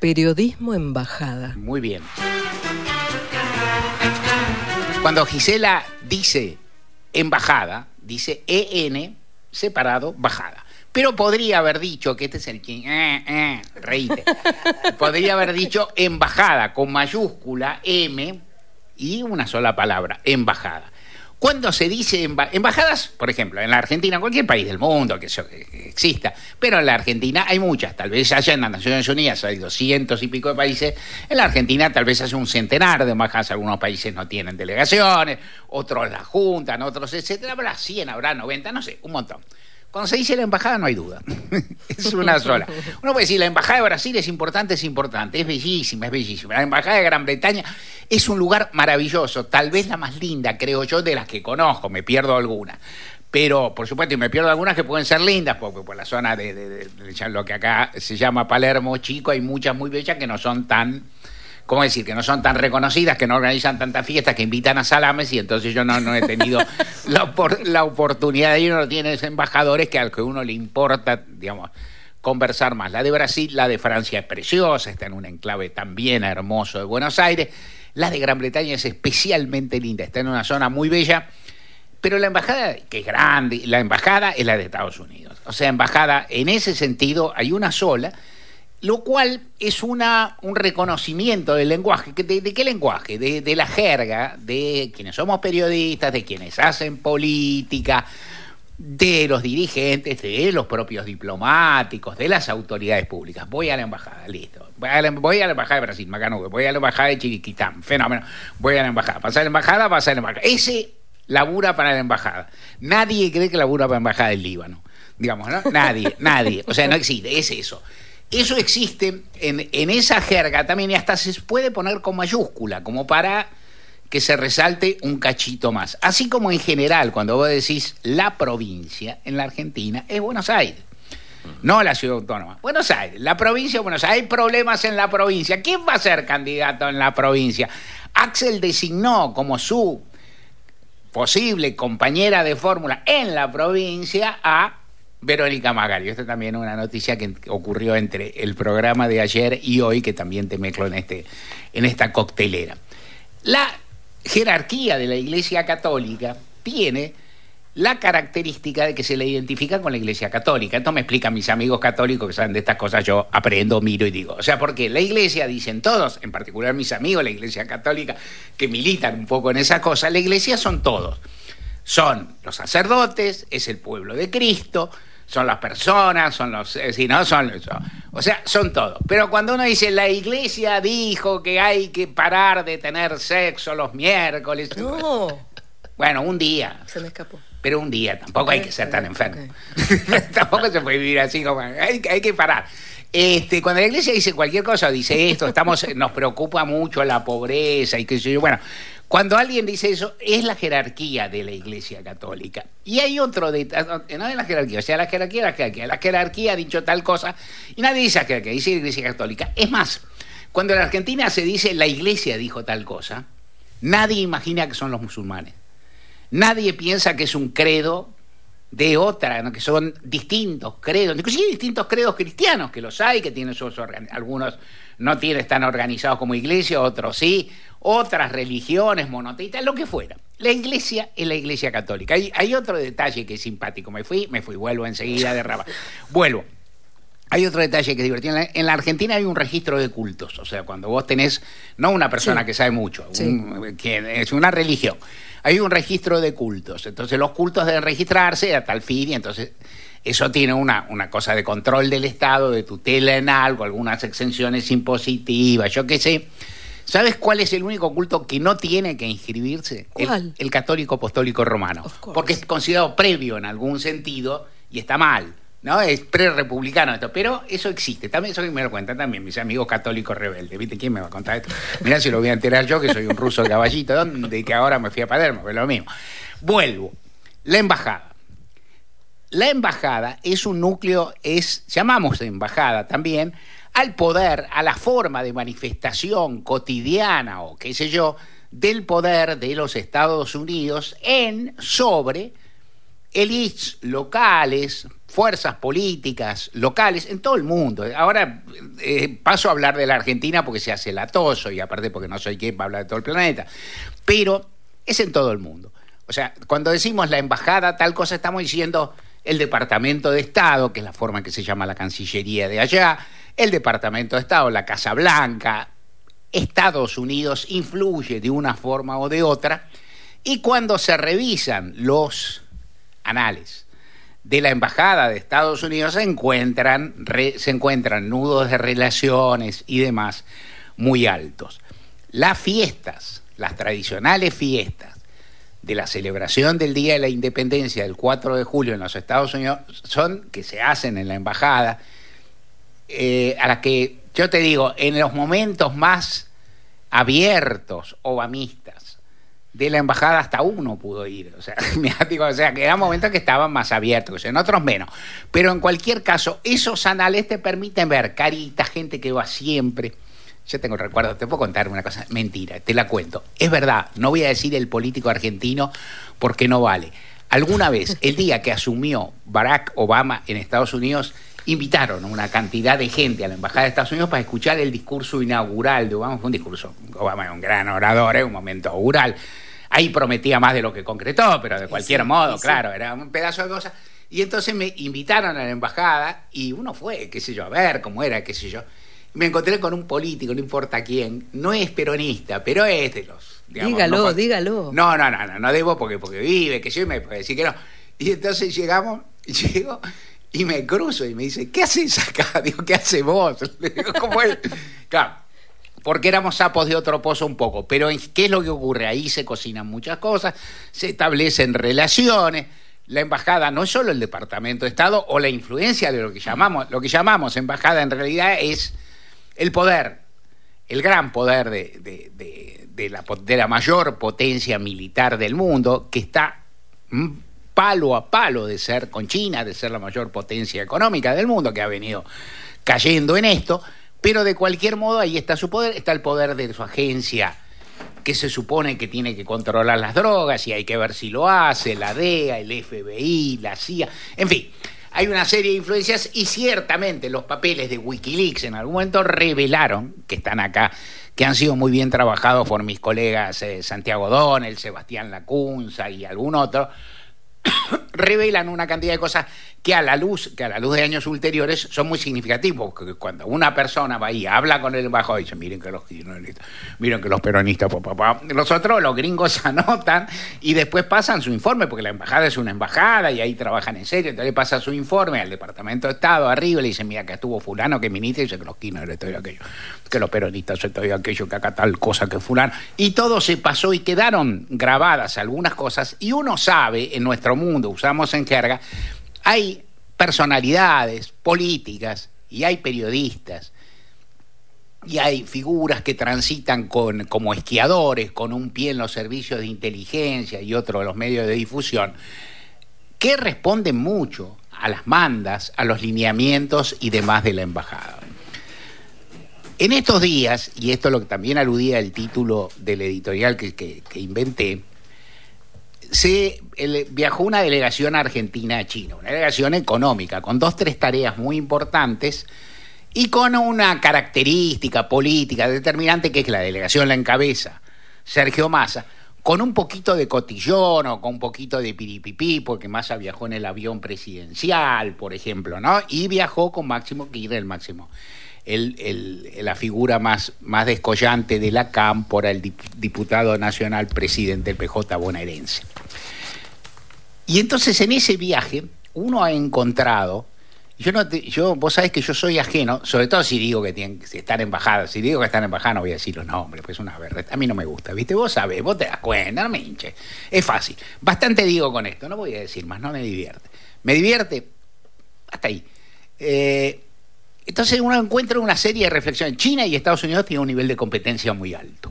Periodismo embajada. Muy bien. Cuando Gisela dice embajada, dice EN separado bajada. Pero podría haber dicho, que este es el que... Eh, eh, reíte. podría haber dicho embajada con mayúscula M y una sola palabra, embajada. Cuando se dice embajadas, por ejemplo, en la Argentina, en cualquier país del mundo que, exista, pero en la Argentina hay muchas, tal vez haya en las Naciones Unidas, hay doscientos y pico de países, en la Argentina tal vez haya un centenar de embajadas, algunos países no tienen delegaciones, otros las juntan, otros etcétera, habrá 100, habrá 90, no sé, un montón. Cuando se dice la embajada no hay duda, es una sola. Uno puede decir, la embajada de Brasil es importante, es importante, es bellísima, es bellísima. La embajada de Gran Bretaña es un lugar maravilloso, tal vez la más linda, creo yo, de las que conozco, me pierdo alguna. Pero, por supuesto, y me pierdo algunas que pueden ser lindas, porque por la zona de, de lo que acá se llama Palermo Chico hay muchas muy bellas que no son tan ¿cómo decir? Que no son tan reconocidas, que no organizan tantas fiestas, que invitan a salames y entonces yo no, he tenido la, la, oportunidad de ir, uno tiene embajadores que al que uno le importa, digamos, conversar más. La de Brasil, la de Francia es preciosa, está en un enclave también hermoso de Buenos Aires. La de Gran Bretaña es especialmente linda, está en una zona muy bella. Pero la embajada, que es grande, la embajada es la de Estados Unidos. O sea, embajada, en ese sentido, hay una sola lo cual es una, un reconocimiento del lenguaje. ¿De, qué lenguaje? De, la jerga, de quienes somos periodistas, de quienes hacen política, de los dirigentes, de los propios diplomáticos, de las autoridades públicas. Voy a la embajada, listo. Voy a la, embajada de Brasil, Macanube. Voy a la embajada de Chiquitán, fenómeno. Voy a la embajada. Pasa a la embajada, pasa a la embajada. Ese labura para la embajada. Nadie cree que labura para la embajada del Líbano. Digamos, ¿no? Nadie, nadie. O sea, no existe, es eso. Eso existe en, esa jerga también y hasta se puede poner con mayúscula, como para que se resalte un cachito más. Así como en general, cuando vos decís la provincia en la Argentina, es Buenos Aires. No la ciudad autónoma. Buenos Aires, la provincia de Buenos Aires. Hay problemas en la provincia. ¿Quién va a ser candidato en la provincia? Axel designó como su posible compañera de fórmula en la provincia a Verónica Magario. Esta también es una noticia que ocurrió entre el programa de ayer y hoy, que también te mezclo en, este, en esta coctelera. La jerarquía de la Iglesia Católica tiene la característica de que se le identifica con la Iglesia Católica. Esto me explican mis amigos católicos que saben de estas cosas, yo aprendo, miro y digo. O sea, porque la Iglesia, dicen todos, en particular mis amigos, la Iglesia Católica, que militan un poco en esa cosa, la Iglesia son todos. Son los sacerdotes, es el pueblo de Cristo, son las personas, son los, eh, si no, son, o sea, son todo. Pero cuando uno dice, la iglesia dijo que hay que parar de tener sexo los miércoles. No. Bueno, un día. Se me escapó. Pero un día, tampoco hay que ser tan enfermo. tampoco se puede vivir así como, hay, hay que parar. Este, cuando la iglesia dice cualquier cosa, dice esto, estamos, nos preocupa mucho la pobreza y qué sé yo. Bueno, cuando alguien dice eso, es la jerarquía de la Iglesia Católica. Y hay otro detalle, no es la jerarquía, o sea, la jerarquía, la jerarquía. La jerarquía ha dicho tal cosa y nadie dice que dice la Iglesia Católica. Es más, cuando en la Argentina se dice la Iglesia dijo tal cosa, nadie imagina que son los musulmanes. Nadie piensa que es un credo de otra, que son distintos credos, inclusive distintos credos cristianos, que los hay, que tienen sus algunos no tienen, están organizados como iglesia, otros sí, otras religiones monoteístas, lo que fuera. La iglesia es la iglesia católica. Hay, hay otro detalle que es simpático. Me fui, me fui, vuelvo enseguida de raba. Vuelvo. Hay otro detalle que es divertido. En la, Argentina hay un registro de cultos. O sea, cuando vos tenés, no una persona que sabe mucho, que es una religión, hay un registro de cultos. Entonces los cultos deben registrarse a tal fin y entonces eso tiene una, una cosa de control del Estado, de tutela en algo, algunas exenciones impositivas, yo qué sé. ¿Sabes cuál es el único culto que no tiene que inscribirse? ¿Cuál? El, católico apostólico romano. Porque es considerado previo en algún sentido y está mal. ¿No? Es pre-republicano esto, pero eso existe. También eso me lo cuentan también mis amigos católicos rebeldes. ¿Viste quién me va a contar esto? Mirá si lo voy a enterar yo, que soy un ruso caballito, de que ahora me fui a Palermo, es lo mismo. Vuelvo. La embajada. La embajada es un núcleo, es, llamamos embajada también, al poder, a la forma de manifestación cotidiana o qué sé yo, del poder de los Estados Unidos en, sobre, elites locales, fuerzas políticas locales en todo el mundo. Ahora eh, paso a hablar de la Argentina porque se hace latoso y aparte porque no soy quien para hablar de todo el planeta. Pero es en todo el mundo. O sea, cuando decimos la embajada, tal cosa, estamos diciendo el Departamento de Estado, que es la forma que se llama la Cancillería de allá, el Departamento de Estado, la Casa Blanca, Estados Unidos influye de una forma o de otra, y cuando se revisan los anales de la Embajada de Estados Unidos se encuentran, se encuentran nudos de relaciones y demás muy altos. Las fiestas, las tradicionales fiestas de la celebración del Día de la Independencia del 4 de julio en los Estados Unidos son que se hacen en la embajada, eh, a las que yo te digo, en los momentos más abiertos, obamistas, de la embajada hasta uno pudo ir. O sea, digo, o sea, que eran momentos que estaban más abiertos, en otros menos. Pero en cualquier caso, esos anales te permiten ver caritas, gente que va siempre. Yo tengo recuerdo, te puedo contar una cosa, mentira, te la cuento. Es verdad, no voy a decir el político argentino porque no vale. Alguna vez, el día que asumió Barack Obama en Estados Unidos, invitaron a una cantidad de gente a la Embajada de Estados Unidos para escuchar el discurso inaugural de Obama. Fue un discurso, Obama es un gran orador, es un momento inaugural Ahí prometía más de lo que concretó, pero de cualquier modo, claro, era un pedazo de cosas. Y entonces me invitaron a la embajada y uno fue, qué sé yo, a ver cómo era, qué sé yo. me encontré con un político, no importa quién, no es peronista, pero es de los... dígalo, dígalo. No, no, no, no, no debo porque, porque vive, que yo, y me puede decir que no. Y entonces llegamos, llego y me cruzo y me dice, ¿qué haces acá? Digo, ¿qué haces vos? Le digo, ¿cómo es? Claro porque éramos sapos de otro pozo un poco. Pero ¿qué es lo que ocurre? Ahí se cocinan muchas cosas, se establecen relaciones. La embajada no es solo el Departamento de Estado o la influencia de lo que llamamos, lo que llamamos embajada en realidad es el poder, el gran poder de, de, la, de la mayor potencia militar del mundo, que está mm, palo a palo de ser con China, de ser la mayor potencia económica del mundo, que ha venido cayendo en esto, pero de cualquier modo ahí está su poder, está el poder de su agencia que se supone que tiene que controlar las drogas y hay que ver si lo hace, la DEA, el FBI, la CIA, en fin. Hay una serie de influencias y ciertamente los papeles de Wikileaks en algún momento revelaron, que están acá, que han sido muy bien trabajados por mis colegas eh, Santiago Donel, Sebastián Lacunza y algún otro, revelan una cantidad de cosas que a la luz, que a la luz de años ulteriores son muy significativos, porque cuando una persona va ahí, habla con el y dice, miren que los miren que los peronistas, papá, los otros, los gringos anotan y después pasan su informe, porque la embajada es una embajada y ahí trabajan en serio, entonces pasa su informe al Departamento de Estado arriba y le dicen, mira que estuvo fulano que ministro y dice que los quinos esto y aquello, que los peronistas esto y aquello, que acá tal cosa que fulano, y todo se pasó y quedaron grabadas algunas cosas y uno sabe en nuestro mundo, usamos en jerga, hay personalidades políticas y hay periodistas y hay figuras que transitan con, como esquiadores, con un pie en los servicios de inteligencia y otro en los medios de difusión, que responden mucho a las mandas, a los lineamientos y demás de la embajada. En estos días, y esto es lo que también aludía el título del editorial que, que inventé, se viajó una delegación argentina a China, una delegación económica, con dos, tres tareas muy importantes y con una característica política determinante que es que la delegación la encabeza Sergio Massa, con un poquito de cotillón o con un poquito de piripipí, porque Massa viajó en el avión presidencial, por ejemplo, ¿no? Y viajó con Máximo Kirchner, el Máximo el, la figura más, más descollante de la cámpora, el diputado nacional presidente del PJ bonaerense. Y entonces en ese viaje uno ha encontrado, yo no yo, vos sabés que yo soy ajeno, sobre todo si digo que tienen que estar embajadas, si digo que están embajadas no voy a decir los nombres, pues es una verdad, a mí no me gusta, ¿viste? Vos sabés, vos te das cuenta, no me. Es fácil. Bastante digo con esto, no voy a decir más, no me divierte. Me divierte hasta ahí. Eh, entonces uno encuentra una serie de reflexiones. China y Estados Unidos tienen un nivel de competencia muy alto.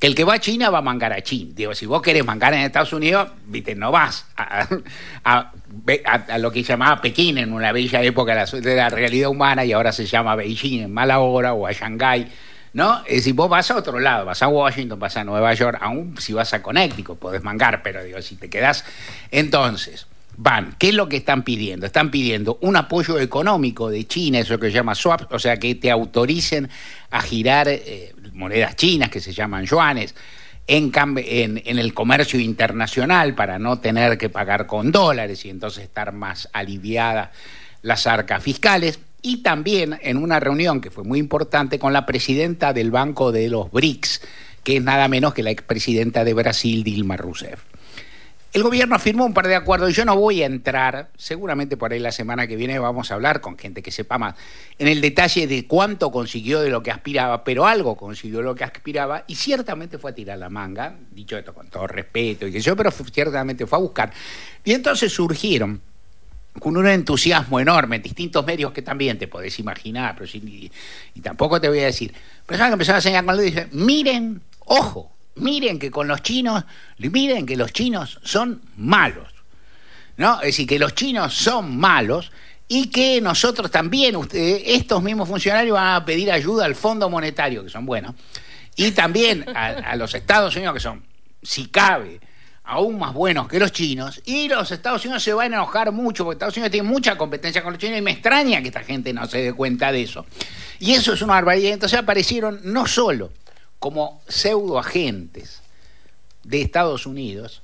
Que el que va a China va a mangar a China. Digo, si vos querés mangar en Estados Unidos, viste, no vas a, lo que llamaba Pekín en una bella época de la realidad humana y ahora se llama Beijing en mala hora o a Shanghái. ¿No? Es decir, vos vas a otro lado, vas a Washington, vas a Nueva York, aún si vas a Connecticut, podés mangar, pero digo, si te quedás. Entonces, van. ¿Qué es lo que están pidiendo? Están pidiendo un apoyo económico de China, eso que se llama swap, o sea, que te autoricen a girar eh, monedas chinas que se llaman yuanes. En, en, el comercio internacional para no tener que pagar con dólares y entonces estar más aliviadas las arcas fiscales y también en una reunión que fue muy importante con la presidenta del Banco de los BRICS, que es nada menos que la expresidenta de Brasil, Dilma Rousseff. El gobierno firmó un par de acuerdos. Y yo no voy a entrar, seguramente por ahí la semana que viene vamos a hablar con gente que sepa más, en el detalle de cuánto consiguió de lo que aspiraba, pero algo consiguió lo que aspiraba y ciertamente fue a tirar la manga, dicho esto con todo respeto y que yo, pero ciertamente fue a buscar. Y entonces surgieron con un entusiasmo enorme en distintos medios que también te podés imaginar, pero y, tampoco te voy a decir, personas que empezaron a señalar con y dicen, miren, ojo, miren que con los chinos, miren que los chinos son malos. ¿No? Es decir, que los chinos son malos y que nosotros también, estos mismos funcionarios van a pedir ayuda al Fondo Monetario, que son buenos, y también a, los Estados Unidos, que son, si cabe, aún más buenos que los chinos, y los Estados Unidos se van a enojar mucho, porque Estados Unidos tiene mucha competencia con los chinos, y me extraña que esta gente no se dé cuenta de eso. Y eso es una barbaridad. Entonces aparecieron no solo como pseudoagentes de Estados Unidos,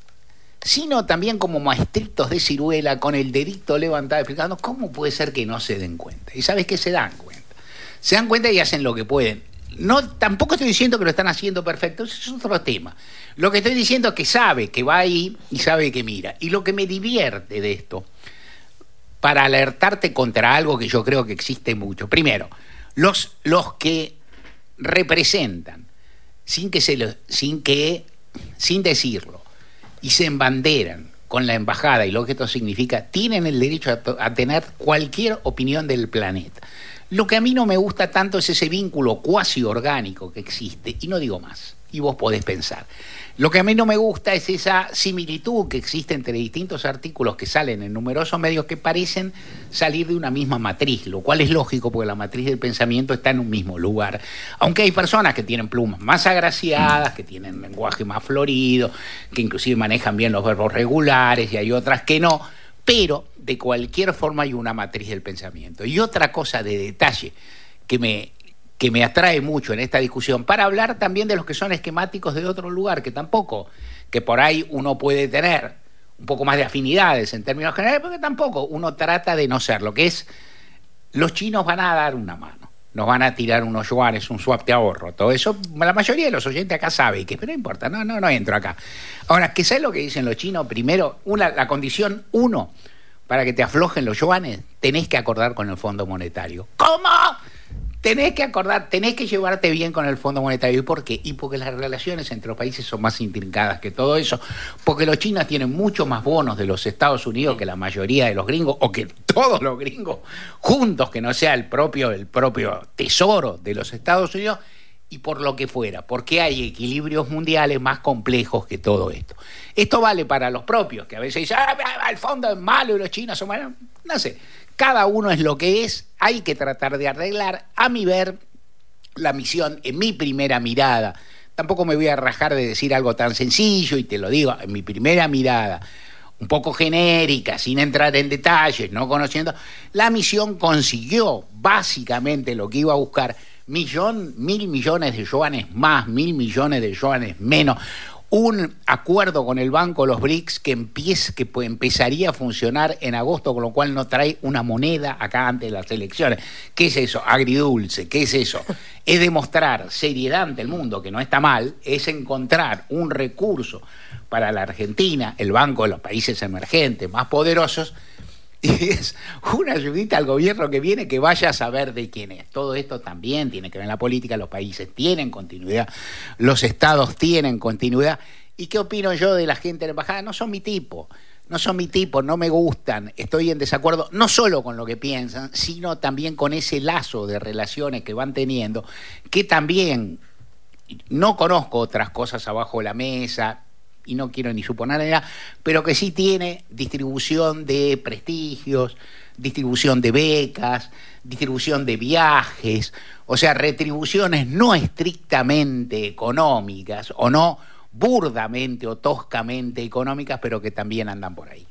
sino también como maestritos de ciruela con el dedito levantado explicando cómo puede ser que no se den cuenta. Y sabes que se dan cuenta. Se dan cuenta y hacen lo que pueden. No, tampoco estoy diciendo que lo están haciendo perfecto, eso es otro tema. Lo que estoy diciendo es que sabe que va ahí y sabe que mira. Y lo que me divierte de esto, para alertarte contra algo que yo creo que existe mucho. Primero, los, los que representan sin que se lo, sin que sin decirlo y se embanderan con la embajada y lo que esto significa, tienen el derecho a, a, tener cualquier opinión del planeta. Lo que a mí no me gusta tanto es ese vínculo cuasi orgánico que existe, y no digo más, y vos podés pensar. Lo que a mí no me gusta es esa similitud que existe entre distintos artículos que salen en numerosos medios que parecen salir de una misma matriz, lo cual es lógico porque la matriz del pensamiento está en un mismo lugar. Aunque hay personas que tienen plumas más agraciadas, que tienen lenguaje más florido, que inclusive manejan bien los verbos regulares y hay otras que no, pero de cualquier forma hay una matriz del pensamiento. Y otra cosa de detalle que me que me atrae mucho en esta discusión, para hablar también de los que son esquemáticos de otro lugar, que tampoco, que por ahí uno puede tener un poco más de afinidades en términos generales, porque tampoco uno trata de no ser lo que es, los chinos van a dar una mano, nos van a tirar unos yuanes, un swap de ahorro, todo eso, la mayoría de los oyentes acá sabe que, pero no importa, no, no, no entro acá. Ahora, ¿qué sé lo que dicen los chinos? Primero, una, la condición uno, para que te aflojen los yuanes, tenés que acordar con el Fondo Monetario. ¿Cómo? Tenés que acordar, tenés que llevarte bien con el Fondo Monetario. ¿Y por qué? Y porque las relaciones entre los países son más intrincadas que todo eso, porque los chinos tienen mucho más bonos de los Estados Unidos que la mayoría de los gringos, o que todos los gringos juntos, que no sea el propio, el propio tesoro de los Estados Unidos, y por lo que fuera, porque hay equilibrios mundiales más complejos que todo esto. Esto vale para los propios, que a veces dicen, ah, el fondo es malo y los chinos son malos. No sé, cada uno es lo que es, hay que tratar de arreglar. A mi ver, la misión, en mi primera mirada, tampoco me voy a rajar de decir algo tan sencillo, y te lo digo, en mi primera mirada, un poco genérica, sin entrar en detalles, no conociendo, la misión consiguió básicamente lo que iba a buscar, millón, mil millones de yuanes más, mil millones de yuanes menos, un acuerdo con el Banco Los BRICS que, empiece, que empezaría a funcionar en agosto, con lo cual no trae una moneda acá antes de las elecciones. ¿Qué es eso? Agridulce, ¿qué es eso? Es demostrar seriedad ante el mundo, que no está mal, es encontrar un recurso para la Argentina, el Banco de los Países Emergentes más poderosos, y es una ayudita al gobierno que viene que vaya a saber de quién es. Todo esto también tiene que ver en la política, los países tienen continuidad, los estados tienen continuidad. ¿Y qué opino yo de la gente de la embajada? No son mi tipo, no son mi tipo, no me gustan, estoy en desacuerdo no solo con lo que piensan, sino también con ese lazo de relaciones que van teniendo, que también no conozco otras cosas abajo de la mesa, y no quiero ni suponer nada, pero que sí tiene distribución de prestigios, distribución de becas, distribución de viajes, o sea, retribuciones no estrictamente económicas o no burdamente o toscamente económicas, pero que también andan por ahí.